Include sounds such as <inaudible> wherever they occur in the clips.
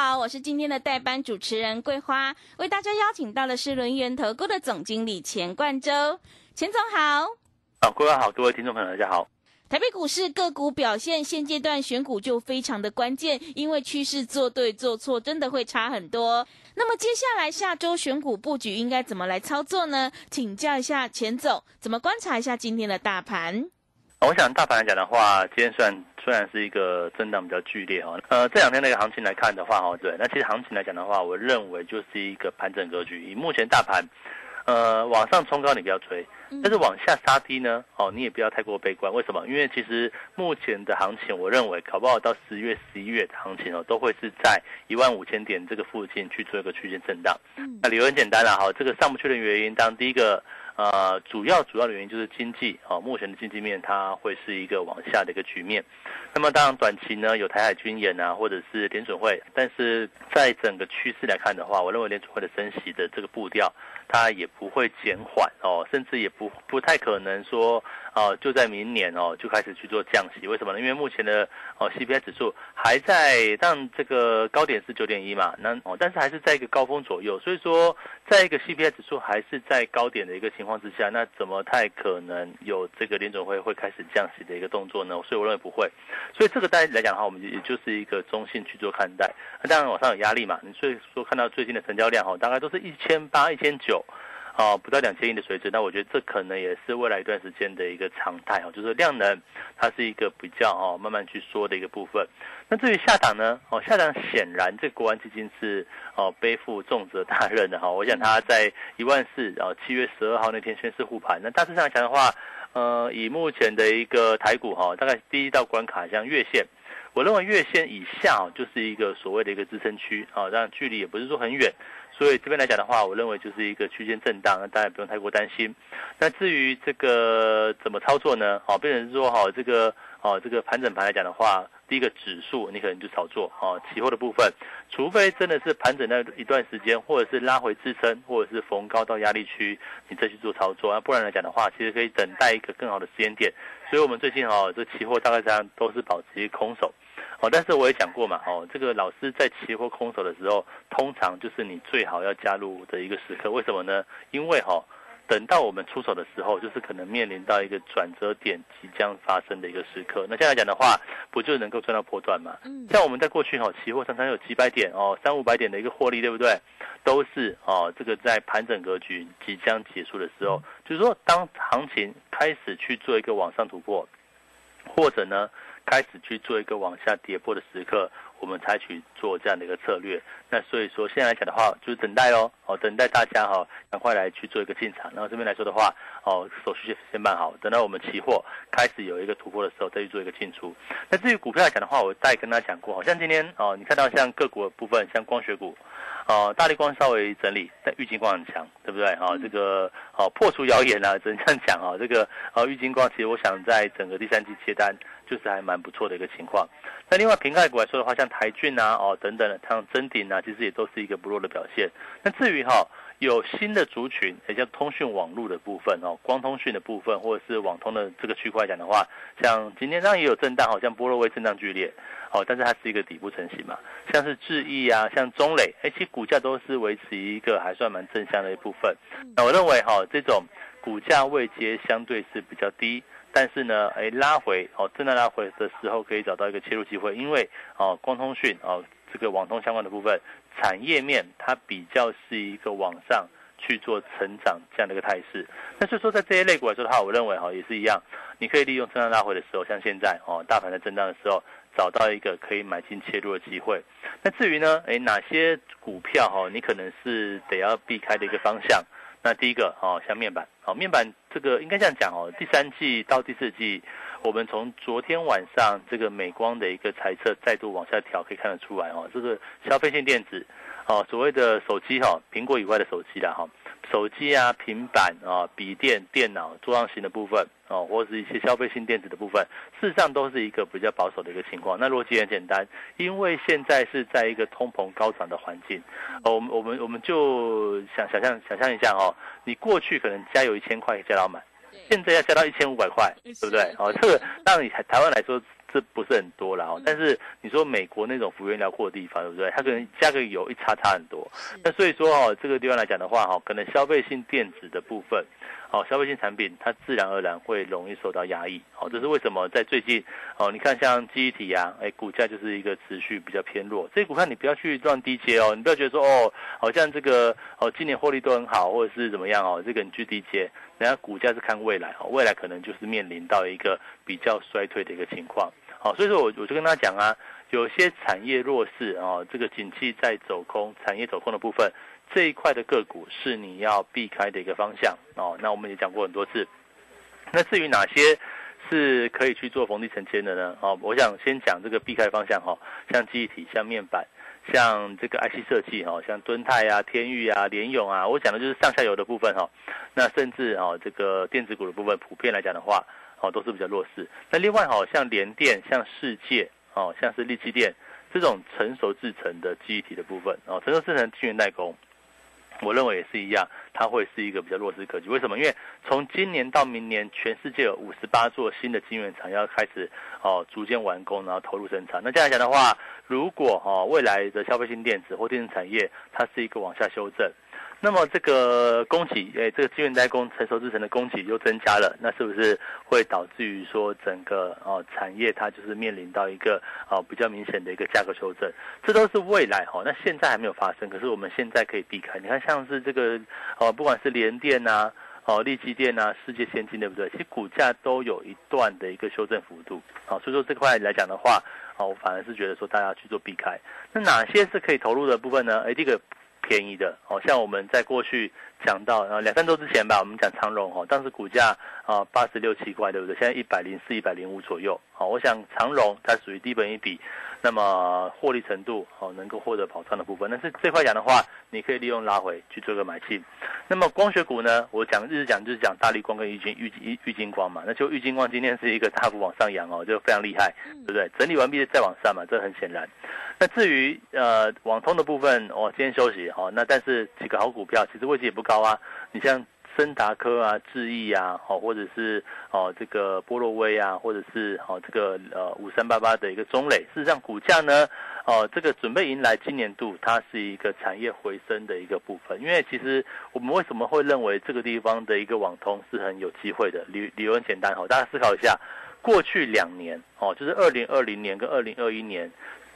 好，我是今天的代班主持人桂花，为大家邀请到的是轮源投顾的总经理钱冠洲，钱总好。啊，桂花好，各位听众朋友大家好。台北股市个股表现，现阶段选股就非常的关键，因为趋势做对做错真的会差很多。那么接下来下周选股布局应该怎么来操作呢？请教一下钱总，怎么观察一下今天的大盘？我想大盘来讲的话，今天虽然虽然是一个震荡比较剧烈哈，呃，这两天那个行情来看的话哈，对，那其实行情来讲的话，我认为就是一个盘整格局。以目前大盘，呃，往上冲高你不要追，但是往下杀低呢，哦，你也不要太过悲观。为什么？因为其实目前的行情，我认为搞不好到十月、十一月的行情哦，都会是在一万五千点这个附近去做一个区间震荡。那理由很简单了哈，这个上不去的原因，当第一个。呃，主要主要的原因就是经济啊，目前的经济面它会是一个往下的一个局面。那么当然短期呢有台海军演啊，或者是联准会，但是在整个趋势来看的话，我认为联准会的升息的这个步调它也不会减缓哦，甚至也不不太可能说哦就在明年哦就开始去做降息。为什么呢？因为目前的哦 CPI 指数还在，但这个高点是九点一嘛，那哦但是还是在一个高峰左右，所以说在一个 CPI 指数还是在高点的一个情。况之下，那怎么太可能有这个联总会会开始降息的一个动作呢？所以我认为不会。所以这个大家来讲的话，我们也就是一个中性去做看待。那当然往上有压力嘛，你所以说看到最近的成交量哈，大概都是一千八、一千九。啊，不到两千亿的水准，那我觉得这可能也是未来一段时间的一个常态哦，就是量能它是一个比较哦慢慢去缩的一个部分。那至于下档呢？哦，下档显然这国安基金是哦背负重责大任的哈。我想他在一万四，然后七月十二号那天宣誓护盘。那大致上来讲的话，呃，以目前的一个台股哈，大概第一道关卡像月线，我认为月线以下就是一个所谓的一个支撑区啊，但距离也不是说很远。所以这边来讲的话，我认为就是一个区间震荡，那大家不用太过担心。那至于这个怎么操作呢？好，变成是说，好这个，哦，这个盘整盘来讲的话，第一个指数你可能就炒作，哦，期货的部分，除非真的是盘整那一段时间，或者是拉回支撑，或者是逢高到压力区，你再去做操作。那不然来讲的话，其实可以等待一个更好的时间点。所以我们最近哦，这期货大概这样都是保持空手。哦，但是我也讲过嘛，哦，这个老师在期货空手的时候，通常就是你最好要加入的一个时刻。为什么呢？因为哈，等到我们出手的时候，就是可能面临到一个转折点即将发生的一个时刻。那这样来讲的话，不就能够赚到波段嘛？嗯。像我们在过去哈，期货常常有几百点哦，三五百点的一个获利，对不对？都是哦，这个在盘整格局即将结束的时候，就是说当行情开始去做一个往上突破，或者呢？开始去做一个往下跌破的时刻，我们采取做这样的一个策略。那所以说现在来讲的话，就是等待哦，哦，等待大家哈，赶快来去做一个进场。然后这边来说的话，哦，手续先办好，等到我们期货开始有一个突破的时候，再去做一个进出。那至于股票来讲的话，我再跟大家讲过，好像今天哦，你看到像个股的部分，像光学股。哦，大力光稍微整理，但玉金光很强，对不对？哦，这个哦破除谣言啊，只能这样讲啊。这个哦玉金光其实我想在整个第三季接单就是还蛮不错的一个情况。那另外平盖股来说的话，像台骏啊，哦等等，像真鼎啊，其实也都是一个不弱的表现。那至于哈。有新的族群，也叫通讯网络的部分哦，光通讯的部分，或者是网通的这个区块讲的话，像今天上也有震荡，好像波罗威震荡剧烈，哦，但是它是一个底部成型嘛，像是智毅啊，像中磊，哎，其实股价都是维持一个还算蛮正向的一部分。那我认为哈，这种股价位阶相对是比较低，但是呢，哎，拉回哦，震荡拉回的时候可以找到一个切入机会，因为哦，光通讯哦，这个网通相关的部分。产业面它比较是一个往上去做成长这样的一个态势，那所以说在这些类股来说的话，我认为哈也是一样，你可以利用震荡大会的时候，像现在哦大盘在震荡的时候，找到一个可以买进切入的机会。那至于呢，哎哪些股票哈你可能是得要避开的一个方向？那第一个哦像面板，好面板这个应该这样讲哦，第三季到第四季。我们从昨天晚上这个美光的一个猜测再度往下调，可以看得出来哦，这个消费性电子，哦，所谓的手机哈，苹果以外的手机啦哈。手机啊、平板啊、笔电、电脑、桌上型的部分哦，或是一些消费性电子的部分，事实上都是一个比较保守的一个情况。那逻辑很简单，因为现在是在一个通膨高涨的环境，哦，我们我们我们就想想象想象一下哦，你过去可能加油一千块加到满，现在要加到一千五百块，对不对？哦，这个当你台台湾来说。这不是很多了哦，但是你说美国那种幅员辽阔的地方，对不对？它可能加个油一差差很多。那所以说哦，这个地方来讲的话哈，可能消费性电子的部分，哦，消费性产品它自然而然会容易受到压抑。哦，这是为什么在最近哦，你看像记忆体啊，哎，股价就是一个持续比较偏弱。这些股票你不要去乱低接哦，你不要觉得说哦，好像这个哦今年获利都很好，或者是怎么样哦，这个你去低接，人家股价是看未来哈，未来可能就是面临到一个比较衰退的一个情况。好，所以说我我就跟他讲啊，有些产业弱势啊，这个景气在走空，产业走空的部分，这一块的个股是你要避开的一个方向哦。那我们也讲过很多次。那至于哪些是可以去做逢低承接的呢？哦，我想先讲这个避开方向哈，像记忆体、像面板、像这个 IC 设计哈，像敦泰啊、天域啊、联咏啊，我讲的就是上下游的部分哈。那甚至哦，这个电子股的部分，普遍来讲的话。哦，都是比较弱势。那另外，好像联电、像世界，哦，像是立积电这种成熟制成的记忆体的部分，哦，成熟制成晶圆代工，我认为也是一样，它会是一个比较弱势格局。为什么？因为从今年到明年，全世界有五十八座新的晶圆厂要开始哦，逐渐完工，然后投入生产。那这样来讲的话，如果哦未来的消费性电子或电子产业，它是一个往下修正。那么这个供给，诶，这个资源代工成熟制成的供给又增加了，那是不是会导致于说整个哦产业它就是面临到一个哦比较明显的一个价格修正？这都是未来哈，那现在还没有发生，可是我们现在可以避开。你看像是这个哦，不管是联电呐，哦立基电呐，世界先进对不对？其实股价都有一段的一个修正幅度，好，所以说这块来讲的话，哦，我反而是觉得说大家去做避开。那哪些是可以投入的部分呢？诶，这个。便宜的，哦，像我们在过去讲到，呃，两三周之前吧，我们讲长荣，哈，当时股价啊八十六七块，对不对？现在一百零四、一百零五左右，好，我想长荣它属于低本一比。那么获利程度哦，能够获得保障的部分，但是这块讲的话，你可以利用拉回去做个买进。那么光学股呢，我讲日讲就是讲大力光跟玉金玉玉玉金光嘛，那就玉金光今天是一个大幅往上扬哦，就非常厉害，对不对？整理完毕再往上嘛，这很显然。那至于呃网通的部分，哦，今天休息哦，那但是几个好股票其实位置也不高啊，你像。森达科啊，智毅啊，好，或者是哦这个波洛威啊，或者是哦这个呃五三八八的一个中磊，事实上股价呢，哦这个准备迎来今年度它是一个产业回升的一个部分，因为其实我们为什么会认为这个地方的一个网通是很有机会的？理理由很简单哈，大家思考一下，过去两年哦，就是二零二零年跟二零二一年。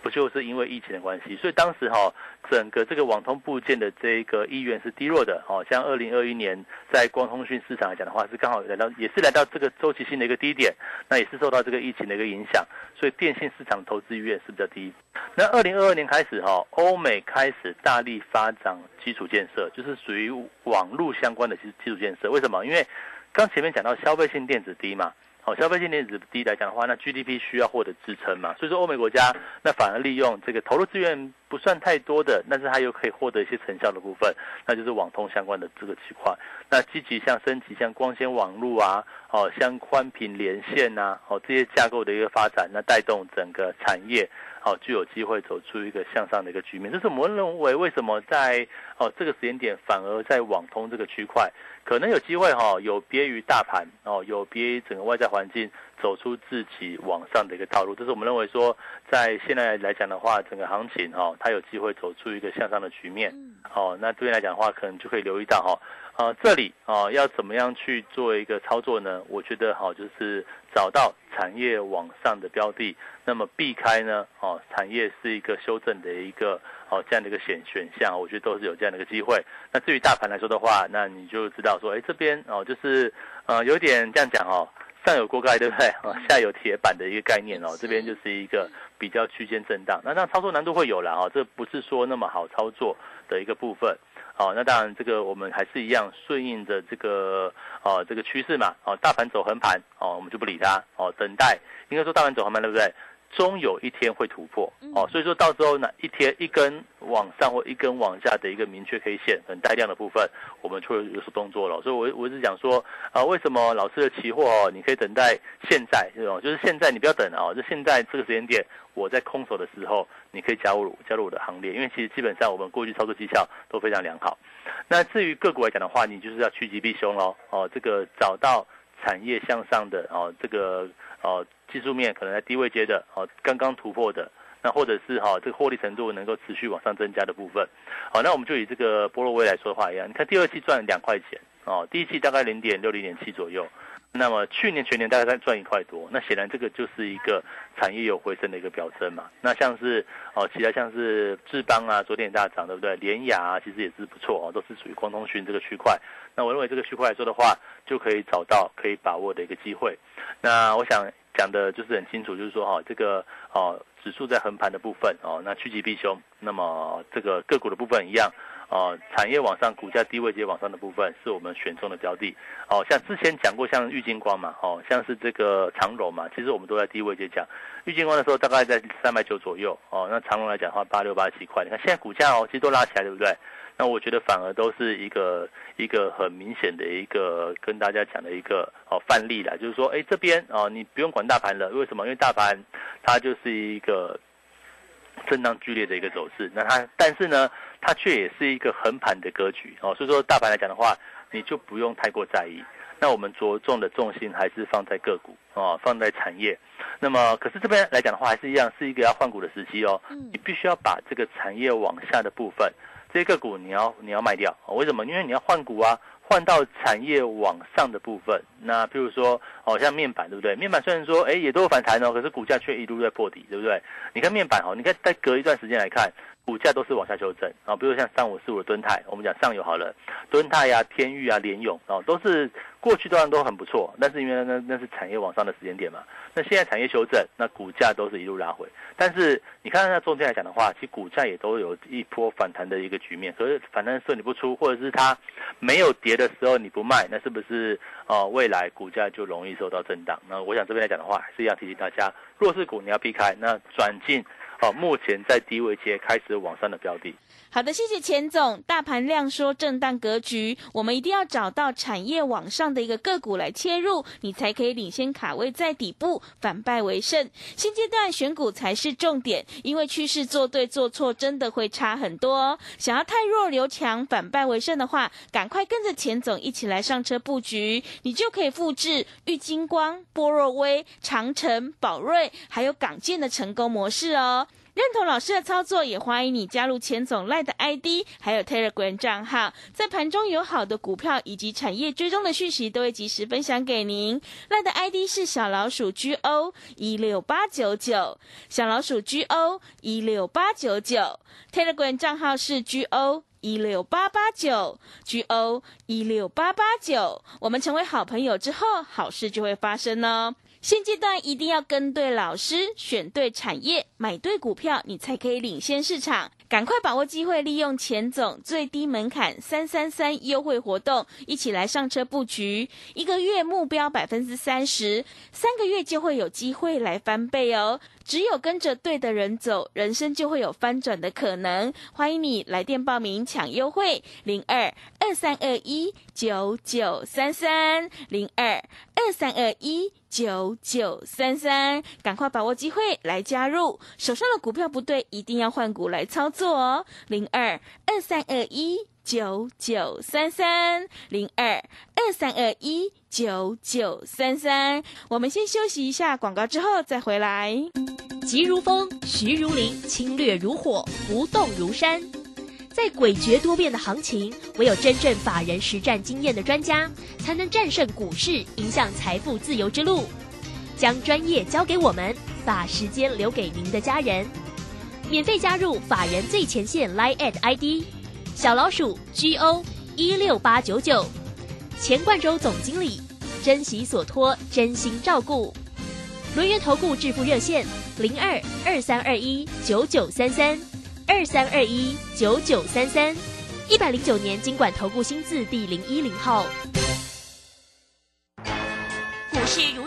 不就是因为疫情的关系，所以当时哈整个这个网通部件的这个意愿是低弱的，哦，像二零二一年在光通讯市场来讲的话，是刚好来到也是来到这个周期性的一个低点，那也是受到这个疫情的一个影响，所以电信市场投资意愿是比较低。那二零二二年开始哈，欧美开始大力发展基础建设，就是属于网络相关的基基础建设。为什么？因为刚前面讲到消费性电子低嘛。好，消费性电子低来讲的话，那 GDP 需要获得支撑嘛，所以说欧美国家那反而利用这个投入资源不算太多的，但是它又可以获得一些成效的部分，那就是网通相关的这个区块。那积极像升级像光纤网络啊，哦，像宽频连线呐，哦这些架构的一个发展，那带动整个产业。好，就有机会走出一个向上的一个局面。这是我们认为为什么在哦这个时间点，反而在网通这个区块可能有机会哈，有别于大盘哦，有别于整个外在环境，走出自己往上的一个道路。这是我们认为说，在现在来讲的话，整个行情哈，它有机会走出一个向上的局面。哦，那这边来讲的话，可能就可以留意到哈。啊，这里啊，要怎么样去做一个操作呢？我觉得好，就是找到产业往上的标的，那么避开呢，哦，产业是一个修正的一个哦这样的一个选选项，我觉得都是有这样的一个机会。那至于大盘来说的话，那你就知道说，哎，这边哦，就是呃，有点这样讲哦，上有锅盖对不对？哦，下有铁板的一个概念哦，这边就是一个比较区间震荡。那那操作难度会有了哦，这不是说那么好操作的一个部分。哦，那当然，这个我们还是一样顺应着这个哦这个趋势嘛。哦，大盘走横盘，哦，我们就不理它。哦，等待，应该说大盘走横盘对不对？终有一天会突破哦，所以说到时候呢，一天一根往上或一根往下的一个明确 K 线很带量的部分，我们就会有所动作了。所以，我我是讲说啊，为什么老师的期货哦，你可以等待现在这种，就是现在你不要等啊，就现在这个时间点，我在空手的时候，你可以加入加入我的行列，因为其实基本上我们过去操作绩效都非常良好。那至于个股来讲的话，你就是要趋吉避凶喽哦，这个找到产业向上的哦，这个哦。技术面可能在低位接的，哦，刚刚突破的，那或者是哈这个获利程度能够持续往上增加的部分，好，那我们就以这个波罗威来说的话一样，你看第二期赚两块钱，哦，第一期大概零点六零点七左右，那么去年全年大概在赚一块多，那显然这个就是一个产业有回升的一个表征嘛。那像是哦，其他像是智邦啊，昨天也大涨，对不对？联雅啊，其实也是不错哦，都是属于光通讯这个区块。那我认为这个区块来说的话，就可以找到可以把握的一个机会。那我想。讲的就是很清楚，就是说哈，这个哦指数在横盘的部分哦，那趋吉避凶。那么这个个股的部分一样哦，产业往上，股价低位接往上的部分是我们选中的标的。哦，像之前讲过，像玉金光嘛，哦，像是这个长荣嘛，其实我们都在低位接讲。玉金光的时候大概在三百九左右哦，那长荣来讲的话，八六八七块。你看现在股价哦，其实都拉起来，对不对？那我觉得反而都是一个一个很明显的一个跟大家讲的一个哦范例了，就是说，哎，这边哦，你不用管大盘了，为什么？因为大盘它就是一个震荡剧烈的一个走势，那它但是呢，它却也是一个横盘的格局哦，所以说大盘来讲的话，你就不用太过在意。那我们着重的重心还是放在个股哦，放在产业。那么，可是这边来讲的话，还是一样是一个要换股的时机哦，你必须要把这个产业往下的部分。这个股你要你要卖掉，为什么？因为你要换股啊，换到产业往上的部分。那譬如说，哦，像面板对不对？面板虽然说，哎，也都有反弹哦，可是股价却一路在破底，对不对？你看面板哦，你看再隔一段时间来看。股价都是往下修正啊，比如像三五四五的敦泰，我们讲上游好了，敦泰呀、天域啊、联勇啊，都是过去当然都很不错，但是因为那那是产业往上的时间点嘛，那现在产业修正，那股价都是一路拉回。但是你看那中间来讲的话，其实股价也都有一波反弹的一个局面，可是反弹的时候你不出，或者是它没有跌的时候你不卖，那是不是哦？未来股价就容易受到震荡？那我想这边来讲的话，还是要提醒大家，弱势股你要避开，那转进。好，目前在低位接开始往上的标的。好的，谢谢钱总。大盘量缩震荡格局，我们一定要找到产业往上的一个个股来切入，你才可以领先卡位在底部，反败为胜。现阶段选股才是重点，因为趋势做对做错真的会差很多。想要太弱留强，反败为胜的话，赶快跟着钱总一起来上车布局，你就可以复制玉金光、波若威、长城、宝瑞还有港建的成功模式哦。认同老师的操作，也欢迎你加入钱总赖的 ID，还有 Telegram 账号，在盘中有好的股票以及产业追踪的讯息，都会及时分享给您。赖的 ID 是小老鼠 GO 一六八九九，小老鼠 GO 一六八九九，Telegram 账号是 GO 一六八八九，GO 一六八八九。我们成为好朋友之后，好事就会发生哦。现阶段一定要跟对老师，选对产业，买对股票，你才可以领先市场。赶快把握机会，利用钱总最低门槛三三三优惠活动，一起来上车布局。一个月目标百分之三十，三个月就会有机会来翻倍哦。只有跟着对的人走，人生就会有翻转的可能。欢迎你来电报名抢优惠，零二二三二一九九三三零二二三二一九九三三，赶快把握机会来加入。手上的股票不对，一定要换股来操作哦，零二二三二一。九九三三零二二三二一九九三三，我们先休息一下广告，之后再回来。急如风，徐如林，侵略如火，不动如山。在诡谲多变的行情，唯有真正法人实战经验的专家，才能战胜股市，迎向财富自由之路。将专业交给我们，把时间留给您的家人。免费加入法人最前线 Line at ID。小老鼠 G O 一六八九九，钱冠洲总经理，珍惜所托，真心照顾。轮源投顾致富热线零二二三二一九九三三二三二一九九三三，一百零九年经管投顾新字第零一零号。股市如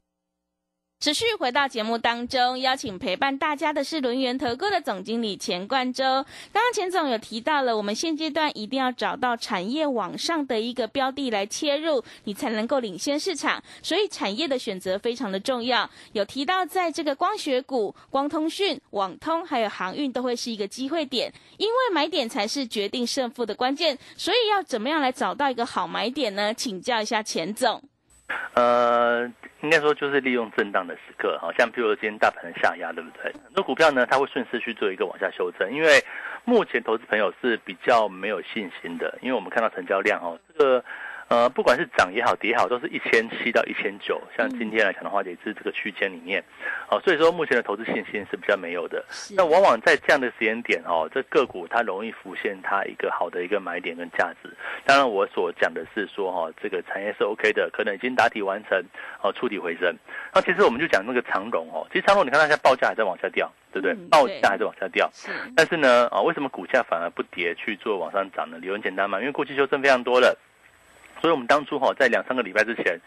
持续回到节目当中，邀请陪伴大家的是轮源投顾的总经理钱冠洲。刚刚钱总有提到了，我们现阶段一定要找到产业往上的一个标的来切入，你才能够领先市场。所以产业的选择非常的重要。有提到在这个光学股、光通讯、网通还有航运都会是一个机会点，因为买点才是决定胜负的关键。所以要怎么样来找到一个好买点呢？请教一下钱总。呃，应该说就是利用震荡的时刻，好像譬如今天大盘的下压，对不对？很多股票呢，它会顺势去做一个往下修正，因为目前投资朋友是比较没有信心的，因为我们看到成交量哦，这个。呃，不管是涨也好，跌也好，都是一千七到一千九。像今天来讲的话，也是这个区间里面。哦，所以说目前的投资信心是比较没有的。那往往在这样的时间点哦，这个股它容易浮现它一个好的一个买点跟价值。当然，我所讲的是说哈，这个产业是 OK 的，可能已经打底完成，哦，触底回升。那其实我们就讲那个长荣哦，其实长荣你看它现在报价还在往下掉，对不对？报价还在往下掉。但是呢，啊，为什么股价反而不跌去做往上涨呢？理由很简单嘛，因为过去修正非常多了。所以，我们当初哈，在两三个礼拜之前，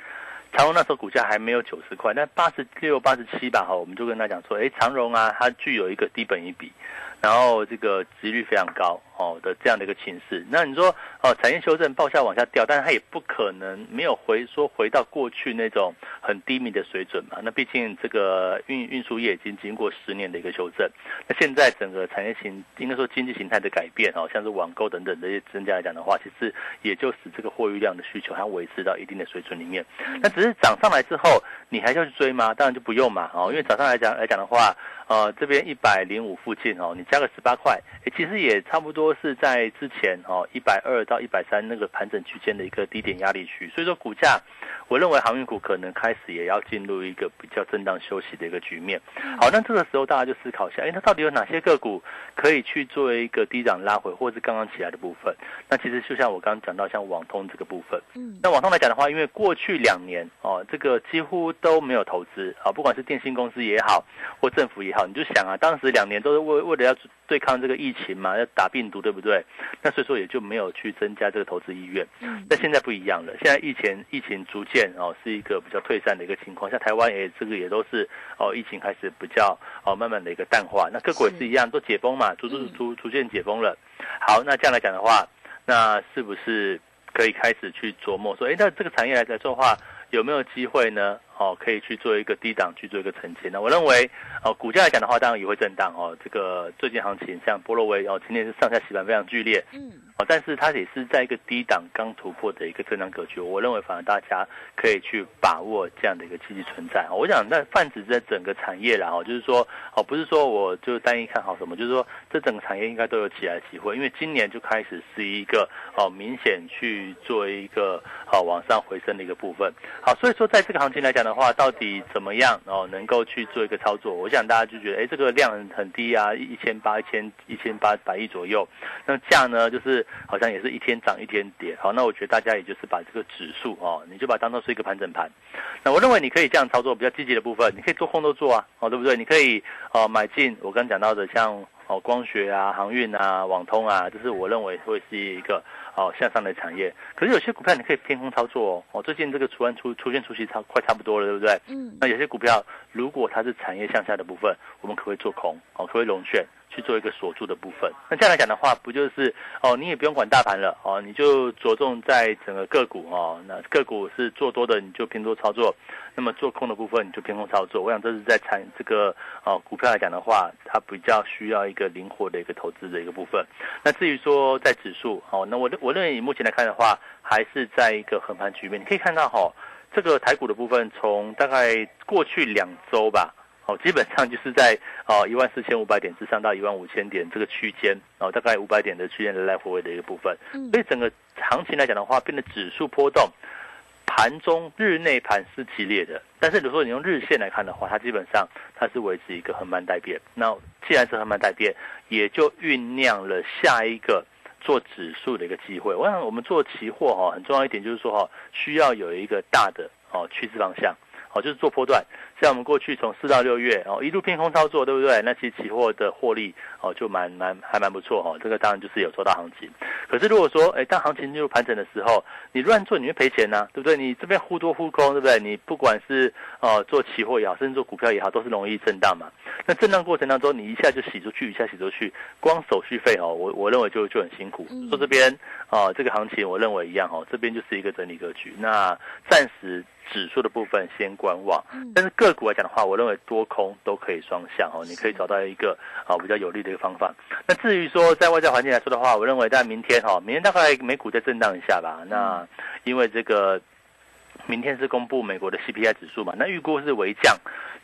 长荣那时候股价还没有九十块，但八十六、八十七吧，哈，我们就跟他讲说，哎，长荣啊，它具有一个低本一比。然后这个值率非常高哦的这样的一个情势，那你说哦产业修正报价往下掉，但是它也不可能没有回说回到过去那种很低迷的水准嘛。那毕竟这个运运输业已经经过十年的一个修正，那现在整个产业形应该说经济形态的改变哦，像是网购等等这些增加来讲的话，其实也就使这个货运量的需求它维持到一定的水准里面。那只是涨上来之后，你还要去追吗？当然就不用嘛哦，因为早上来讲来讲的话。呃，这边一百零五附近哦，你加个十八块，其实也差不多是在之前哦一百二到一百三那个盘整区间的一个低点压力区，所以说股价，我认为航运股可能开始也要进入一个比较震荡休息的一个局面。好，那这个时候大家就思考一下，哎，它到底有哪些个股可以去做一个低涨拉回，或者是刚刚起来的部分？那其实就像我刚刚讲到，像网通这个部分，嗯，那网通来讲的话，因为过去两年哦，这个几乎都没有投资啊，不管是电信公司也好，或政府也。好，你就想啊，当时两年都是为为了要对抗这个疫情嘛，要打病毒，对不对？那所以说也就没有去增加这个投资意愿。嗯，那现在不一样了，现在疫情疫情逐渐哦是一个比较退散的一个情况，像台湾也这个也都是哦疫情开始比较哦慢慢的一个淡化，那各国也是一样都解封嘛，逐逐逐逐渐解封了。好，那这样来讲的话，那是不是可以开始去琢磨说，哎，那这个产业来来说的话，有没有机会呢？哦，可以去做一个低档去做一个承接。那我认为，哦，股价来讲的话，当然也会震荡哦。这个最近行情像波罗威哦，今天是上下洗盘非常剧烈，嗯，哦，但是它也是在一个低档刚突破的一个震荡格局。我认为，反而大家可以去把握这样的一个积极存在。我想，那泛指在整个产业啦，哦，就是说，哦，不是说我就单一看好什么，就是说，这整个产业应该都有起来的机会。因为今年就开始是一个哦明显去做一个哦往上回升的一个部分。好，所以说在这个行情来讲。的话，到底怎么样哦？能够去做一个操作？我想大家就觉得，哎，这个量很低啊，一千八、一千一千八百亿左右。那价呢，就是好像也是一天涨一天跌。好，那我觉得大家也就是把这个指数哦，你就把它当做是一个盘整盘。那我认为你可以这样操作，比较积极的部分，你可以做空都做啊，哦，对不对？你可以哦买进我刚讲到的，像哦光学啊、航运啊、网通啊，这是我认为会是一个。哦，向上的产业，可是有些股票你可以偏空操作哦。哦，最近这个出完出出现出息差快差不多了，对不对？嗯。那有些股票如果它是产业向下的部分，我们可不可以做空？哦，可不可以龙券？去做一个锁住的部分，那这样来讲的话，不就是哦，你也不用管大盘了哦，你就着重在整个个股哦，那个股是做多的，你就偏多操作；那么做空的部分，你就偏空操作。我想这是在产这个呃股票来讲的话，它比较需要一个灵活的一个投资的一个部分。那至于说在指数哦，那我我认为以目前来看的话，还是在一个横盘局面。你可以看到哈，这个台股的部分，从大概过去两周吧。哦，基本上 <laughs> 就是在哦一万四千五百点之上到一万五千点这个区间，哦大概五百点的区间来来回回的一个部分，所以整个行情来讲的话，变得指数波动。盘中日内盘是激烈的，但是如果你用日线来看的话，它基本上它是维持一个横盘待变。那既然是横盘待变，也就酝酿了下一个做指数的一个机会。我想我们做期货哈，很重要一点就是说哈，需要有一个大的哦趋势方向。哦，就是做波段，像我们过去从四到六月哦，一路偏空操作，对不对？那其实期货的获利哦，就蛮蛮还蛮不错哦。这个当然就是有做到行情。可是如果说，哎，当行情进入盘整的时候，你乱做你会赔钱呐，对不对？你这边忽多忽空，对不对？你不管是哦做期货也好，甚至做股票也好，都是容易震荡嘛。那震荡过程当中，你一下就洗出去，一下洗出去，光手续费哦，我我认为就就很辛苦。说这边哦，这个行情我认为一样哦，这边就是一个整理格局。那暂时。指数的部分先观望，但是个股来讲的话，我认为多空都可以双向哦，你可以找到一个啊比较有利的一个方法。那至于说在外在环境来说的话，我认为在明天哈，明天大概美股再震荡一下吧。那因为这个明天是公布美国的 CPI 指数嘛，那预估是微降。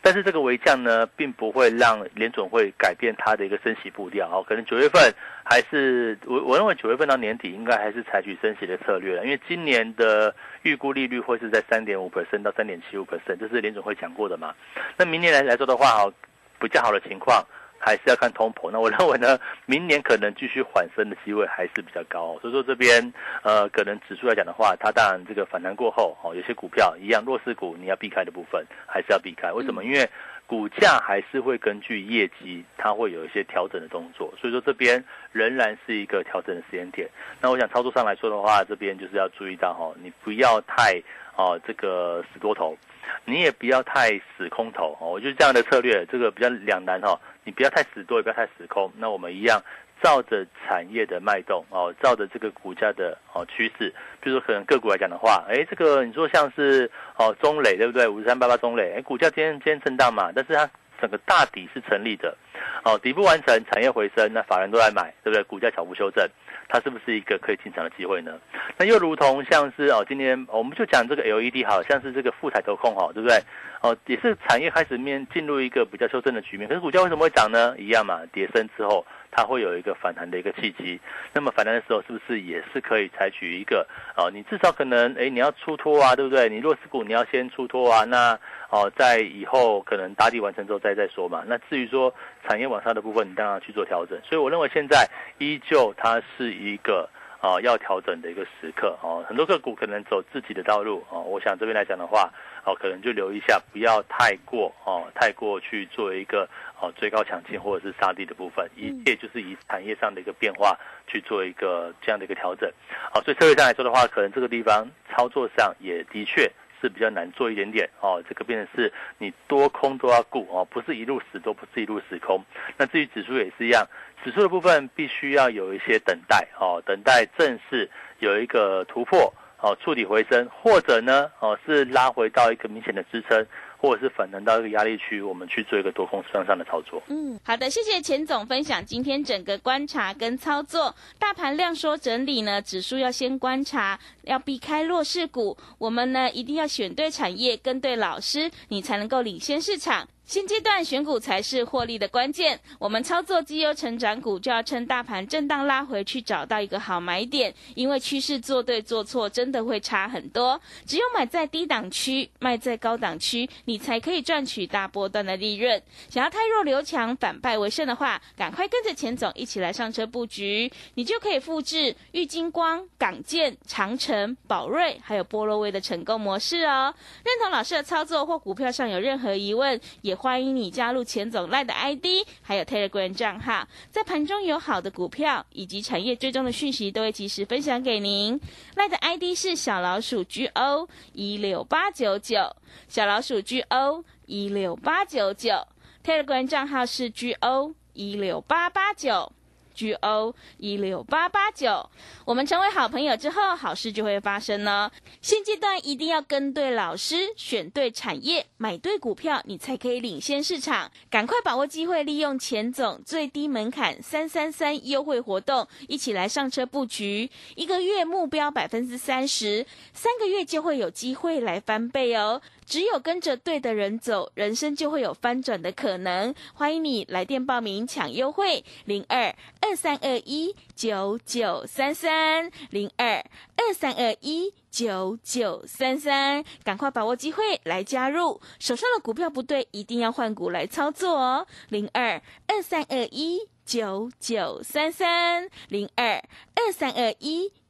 但是这个微降呢，并不会让联总会改变它的一个升息步调哦。可能九月份还是我我认为九月份到年底应该还是采取升息的策略了，因为今年的预估利率会是在三点五 percent 到三点七五 percent，这是联总会讲过的嘛。那明年来来说的话，哦，比较好的情况。还是要看通膨，那我认为呢，明年可能继续缓升的机会还是比较高，所以说这边呃，可能指数来讲的话，它当然这个反弹过后，哦，有些股票一样弱势股你要避开的部分还是要避开，为什么？因为股价还是会根据业绩，它会有一些调整的动作，所以说这边仍然是一个调整的时间点。那我想操作上来说的话，这边就是要注意到哈，你不要太哦这个死多头，你也不要太死空头哦，我觉得这样的策略这个比较两难哈。你不要太死多，也不要太死空。那我们一样照着产业的脉动哦，照着这个股价的哦趋势。比如说可能个股来讲的话，哎，这个你说像是哦中磊对不对？五十三八八中磊，哎，股价今天今天震荡嘛，但是它整个大底是成立的。哦，底部完成，产业回升，那法人都在买，对不对？股价小幅修正，它是不是一个可以进场的机会呢？那又如同像是哦，今天我们就讲这个 LED，好像是这个富彩投控哈，对不对？哦，也是产业开始面进入一个比较修正的局面，可是股价为什么会涨呢？一样嘛，跌升之后。它会有一个反弹的一个契机，那么反弹的时候是不是也是可以采取一个哦？你至少可能哎，你要出脱啊，对不对？你弱势股你要先出脱啊，那哦，在以后可能打底完成之后再再说嘛。那至于说产业往上的部分，你当然要去做调整。所以我认为现在依旧它是一个啊要调整的一个时刻哦。很多个股可能走自己的道路哦。我想这边来讲的话。哦，可能就留意一下，不要太过哦，太过去做一个哦追高抢进或者是杀低的部分，一切就是以产业上的一个变化去做一个这样的一个调整。好，所以策略上来说的话，可能这个地方操作上也的确是比较难做一点点哦。这个变成是你多空都要顾哦，不是一路死多，不是一路死空。那至于指数也是一样，指数的部分必须要有一些等待哦，等待正式有一个突破。哦，触底回升，或者呢，哦是拉回到一个明显的支撑，或者是反弹到一个压力区，我们去做一个多空双向的操作。嗯，好的，谢谢钱总分享今天整个观察跟操作。大盘量缩整理呢，指数要先观察，要避开弱势股。我们呢一定要选对产业，跟对老师，你才能够领先市场。现阶段选股才是获利的关键。我们操作绩优成长股，就要趁大盘震荡拉回去，找到一个好买点。因为趋势做对做错，真的会差很多。只有买在低档区，卖在高档区，你才可以赚取大波段的利润。想要太弱留强，反败为胜的话，赶快跟着钱总一起来上车布局，你就可以复制玉金光、港建、长城、宝瑞还有波罗威的成功模式哦。认同老师的操作或股票上有任何疑问，也。欢迎你加入钱总赖的 ID，还有 Telegram 账号，在盘中有好的股票以及产业追踪的讯息，都会及时分享给您。赖的 ID 是小老鼠 GO 一六八九九，小老鼠 GO 一六八九九，Telegram 账号是 GO 一六八八九。G O 一六八八九，我们成为好朋友之后，好事就会发生呢。现阶段一定要跟对老师，选对产业，买对股票，你才可以领先市场。赶快把握机会，利用钱总最低门槛三三三优惠活动，一起来上车布局。一个月目标百分之三十，三个月就会有机会来翻倍哦。只有跟着对的人走，人生就会有翻转的可能。欢迎你来电报名抢优惠，零二二三二一九九三三零二二三二一九九三三，赶快把握机会来加入。手上的股票不对，一定要换股来操作哦，零二二三二一。九九三三零二二三二一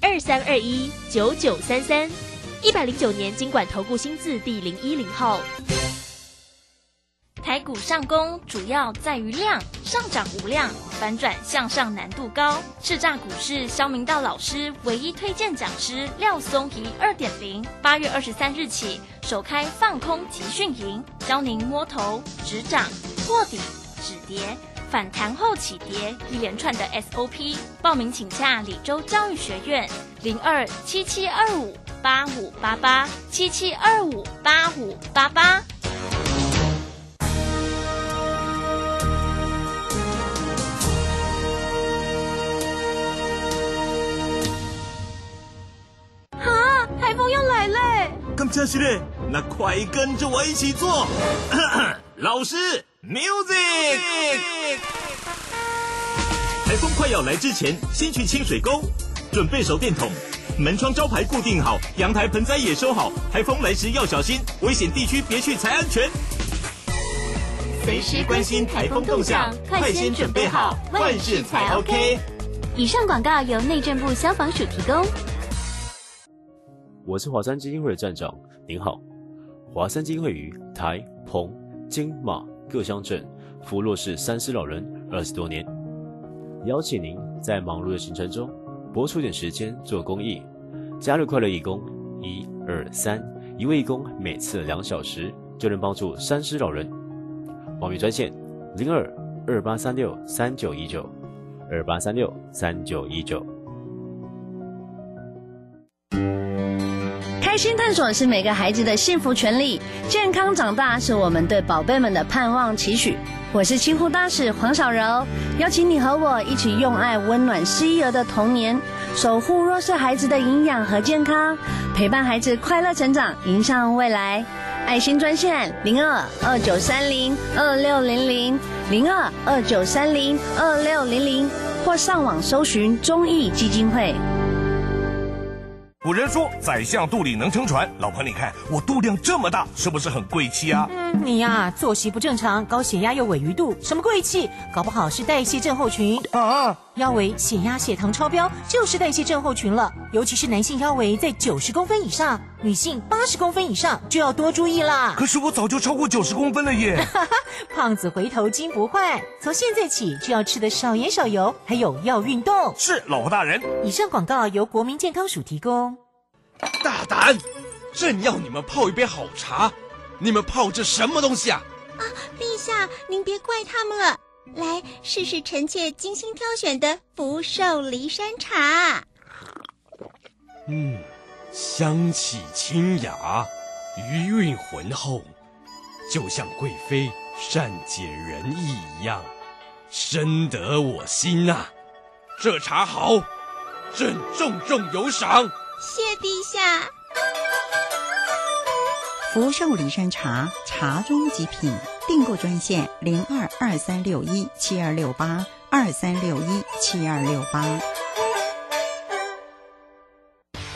二三二一九九三三一百零九年经管投顾新字第零一零号。台股上攻主要在于量，上涨无量，反转向上难度高。叱咤股市肖明道老师唯一推荐讲师廖松怡二点零，八月二十三日起首开放空集训营，教您摸头止涨、破底止跌。反弹后起跌，一连串的 SOP。报名请假李州教育学院零二七七二五八五八八七七二五八五八八。啊，台风要来嘞！咁真是嘞，那快跟着我一起做。<coughs> 老师，music。台风快要来之前，先去清水沟，准备手电筒，门窗招牌固定好，阳台盆栽也收好。台风来时要小心，危险地区别去才安全。随时关心台风动向，快先准备好，万事才 OK。以上广告由内政部消防署提供。我是华山基金会的站长，您好。华山基金会于台、澎、金、马各乡镇扶弱势三失老人二十多年。邀请您在忙碌的行程中拨出点时间做公益，加入快乐义工，一二三，一位义工每次两小时就能帮助三失老人。报名专线零二二八三六三九一九二八三六三九一九。开心探索是每个孩子的幸福权利，健康长大是我们对宝贝们的盼望期许。我是清护大使黄小柔，邀请你和我一起用爱温暖失忆儿的童年，守护弱势孩子的营养和健康，陪伴孩子快乐成长，迎向未来。爱心专线零二二九三零二六零零零二二九三零二六零零，或上网搜寻中义基金会。古人说，宰相肚里能撑船。老婆，你看我肚量这么大，是不是很贵气啊？嗯，你呀，作息不正常，高血压又尾鱼肚，什么贵气？搞不好是代谢症候群啊！腰围、血压、血糖超标，就是代谢症候群了。尤其是男性腰围在九十公分以上，女性八十公分以上就要多注意啦。可是我早就超过九十公分了耶！<laughs> 胖子回头金不换，从现在起就要吃的少盐少油，还有要运动。是，老婆大人。以上广告由国民健康署提供。大胆！朕要你们泡一杯好茶，你们泡这什么东西啊？啊，陛下，您别怪他们了。来试试臣妾精心挑选的福寿梨山茶。嗯，香气清雅，余韵浑厚，就像贵妃善解人意一样，深得我心呐。这茶好，朕重重有赏。谢陛下。福寿梨山茶，茶中极品。订购专线零二二三六一七二六八二三六一七二六八。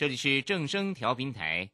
这里是正声调频台。